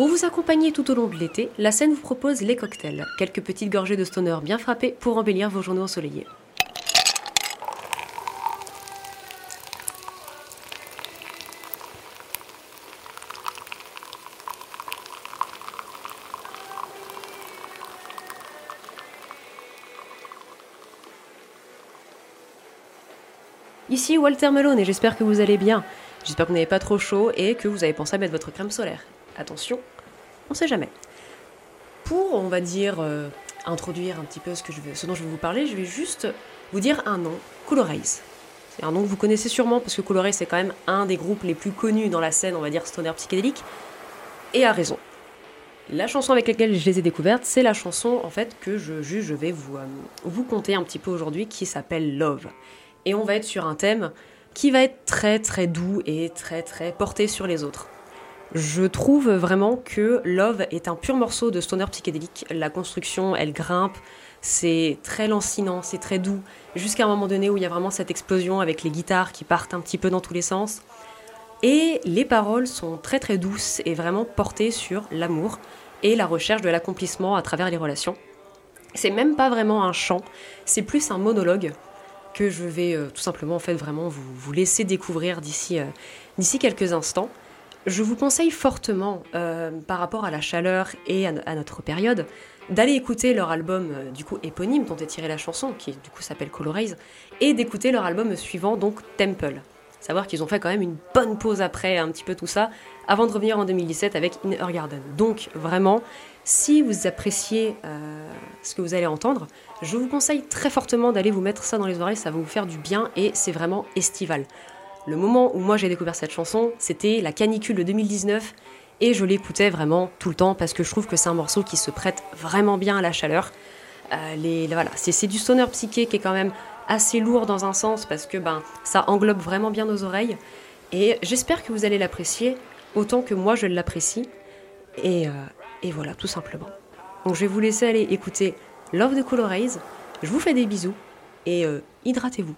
Pour vous accompagner tout au long de l'été, la scène vous propose les cocktails, quelques petites gorgées de stoner bien frappées pour embellir vos journées ensoleillées. Ici Walter Melone et j'espère que vous allez bien. J'espère que vous n'avez pas trop chaud et que vous avez pensé à mettre votre crème solaire. Attention, on sait jamais. Pour, on va dire, euh, introduire un petit peu ce, que je veux, dont je vais vous parler, je vais juste vous dire un nom, Colorize. C'est un nom que vous connaissez sûrement parce que Colorize c'est quand même un des groupes les plus connus dans la scène, on va dire, stoner psychédélique. Et à raison. La chanson avec laquelle je les ai découvertes, c'est la chanson en fait que je juge, je vais vous, euh, vous conter un petit peu aujourd'hui qui s'appelle Love et on va être sur un thème qui va être très très doux et très très porté sur les autres. Je trouve vraiment que Love est un pur morceau de stoner psychédélique. La construction, elle grimpe, c'est très lancinant, c'est très doux, jusqu'à un moment donné où il y a vraiment cette explosion avec les guitares qui partent un petit peu dans tous les sens. Et les paroles sont très très douces et vraiment portées sur l'amour et la recherche de l'accomplissement à travers les relations. C'est même pas vraiment un chant, c'est plus un monologue que je vais euh, tout simplement en fait vraiment vous, vous laisser découvrir d'ici euh, d'ici quelques instants. Je vous conseille fortement, euh, par rapport à la chaleur et à, notre période, d'aller écouter leur album du coup éponyme dont est tirée la chanson, qui du coup s'appelle Colorize, et d'écouter leur album suivant, donc Temple. Savoir qu'ils ont fait quand même une bonne pause après un petit peu tout ça, avant de revenir en 2017 avec In Her Garden. Donc vraiment, si vous appréciez ce que vous allez entendre, je vous conseille très fortement d'aller vous mettre ça dans les oreilles, ça va vous faire du bien et c'est vraiment estival. Le moment où moi j'ai découvert cette chanson, c'était la canicule de 2019 et je l'écoutais vraiment tout le temps parce que je trouve que c'est un morceau qui se prête vraiment bien à la chaleur. Euh, voilà, c'est du sonner psyché qui est quand même assez lourd dans un sens parce que ben, ça englobe vraiment bien nos oreilles et j'espère que vous allez l'apprécier autant que moi je l'apprécie et, euh, voilà tout simplement. Donc je vais vous laisser aller écouter Love de Colorize. Je vous fais des bisous et euh, hydratez-vous.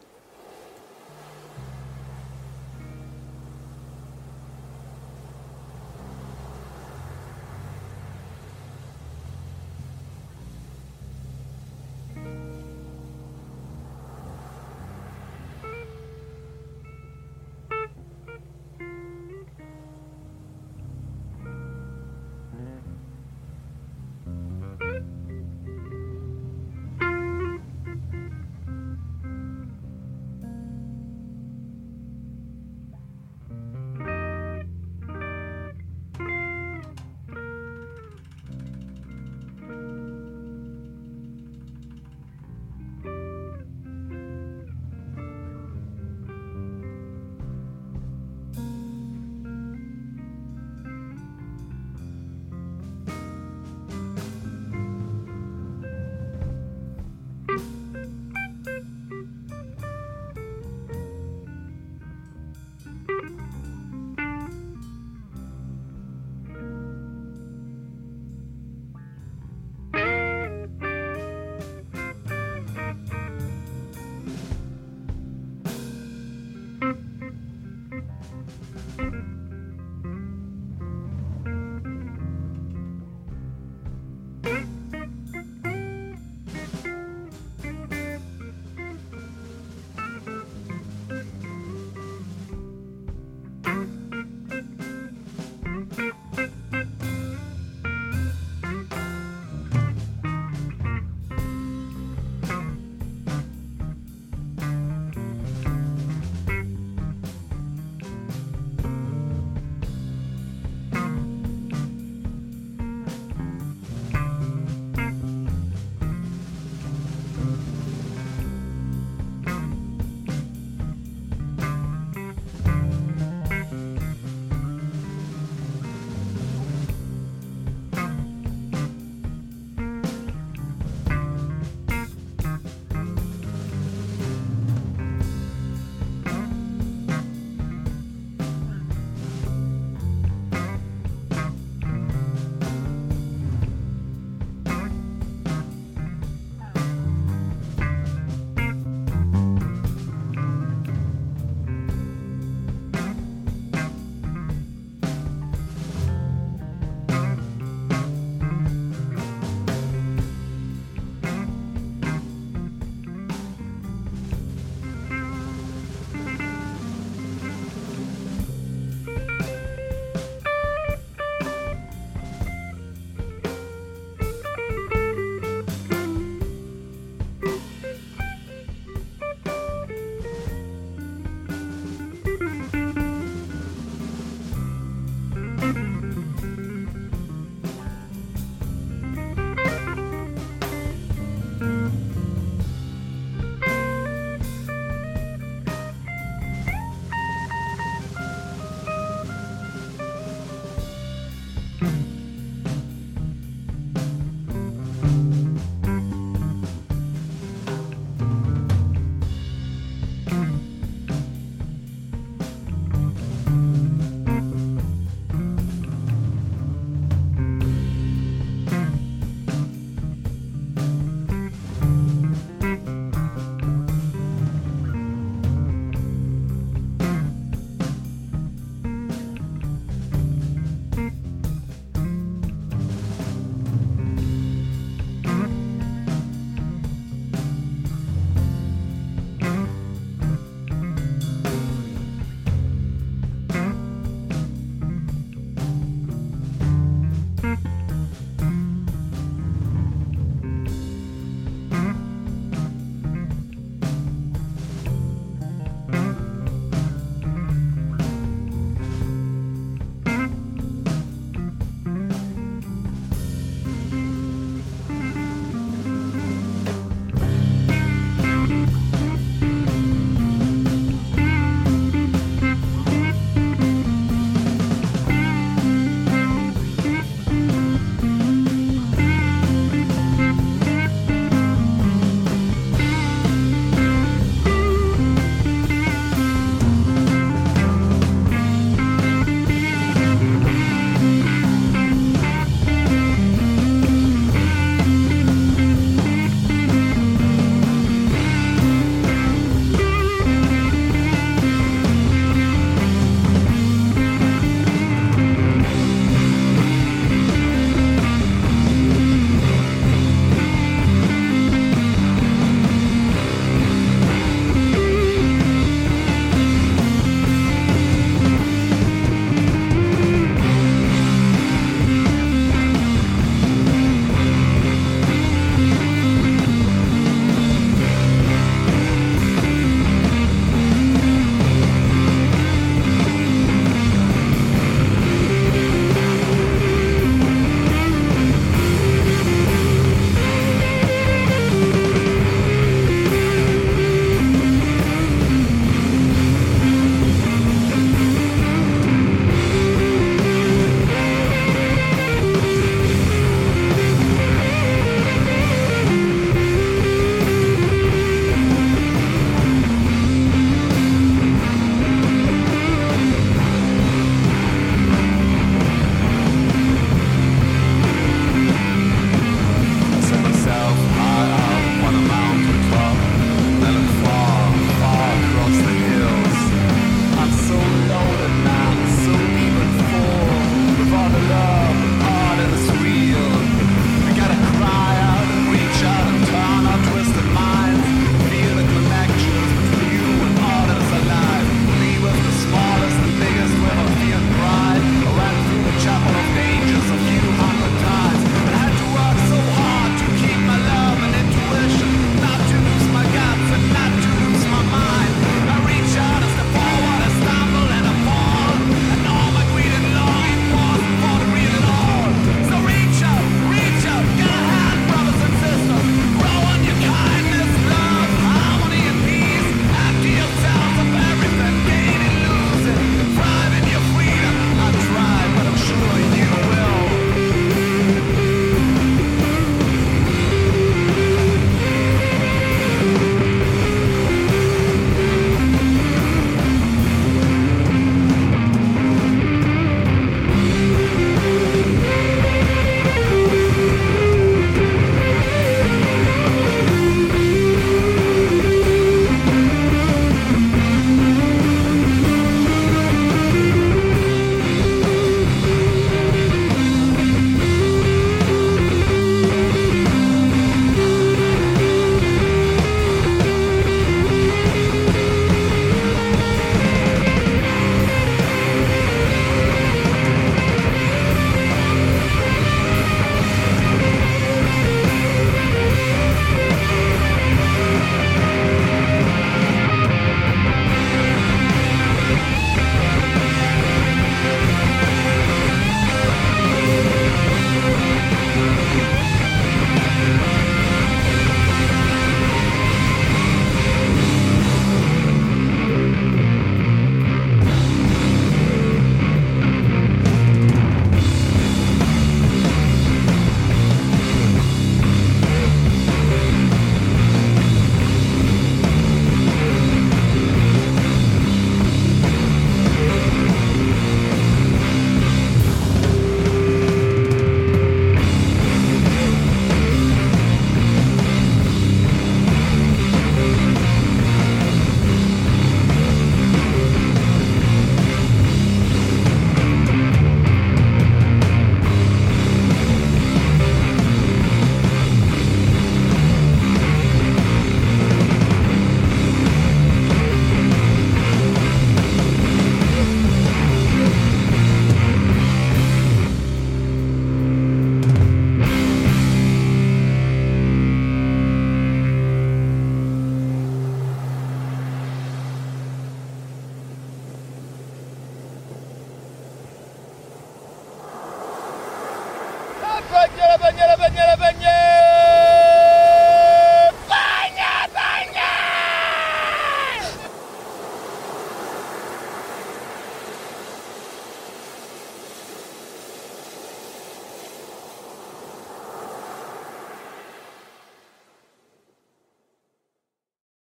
La bagnole, la bagnole, la bagnole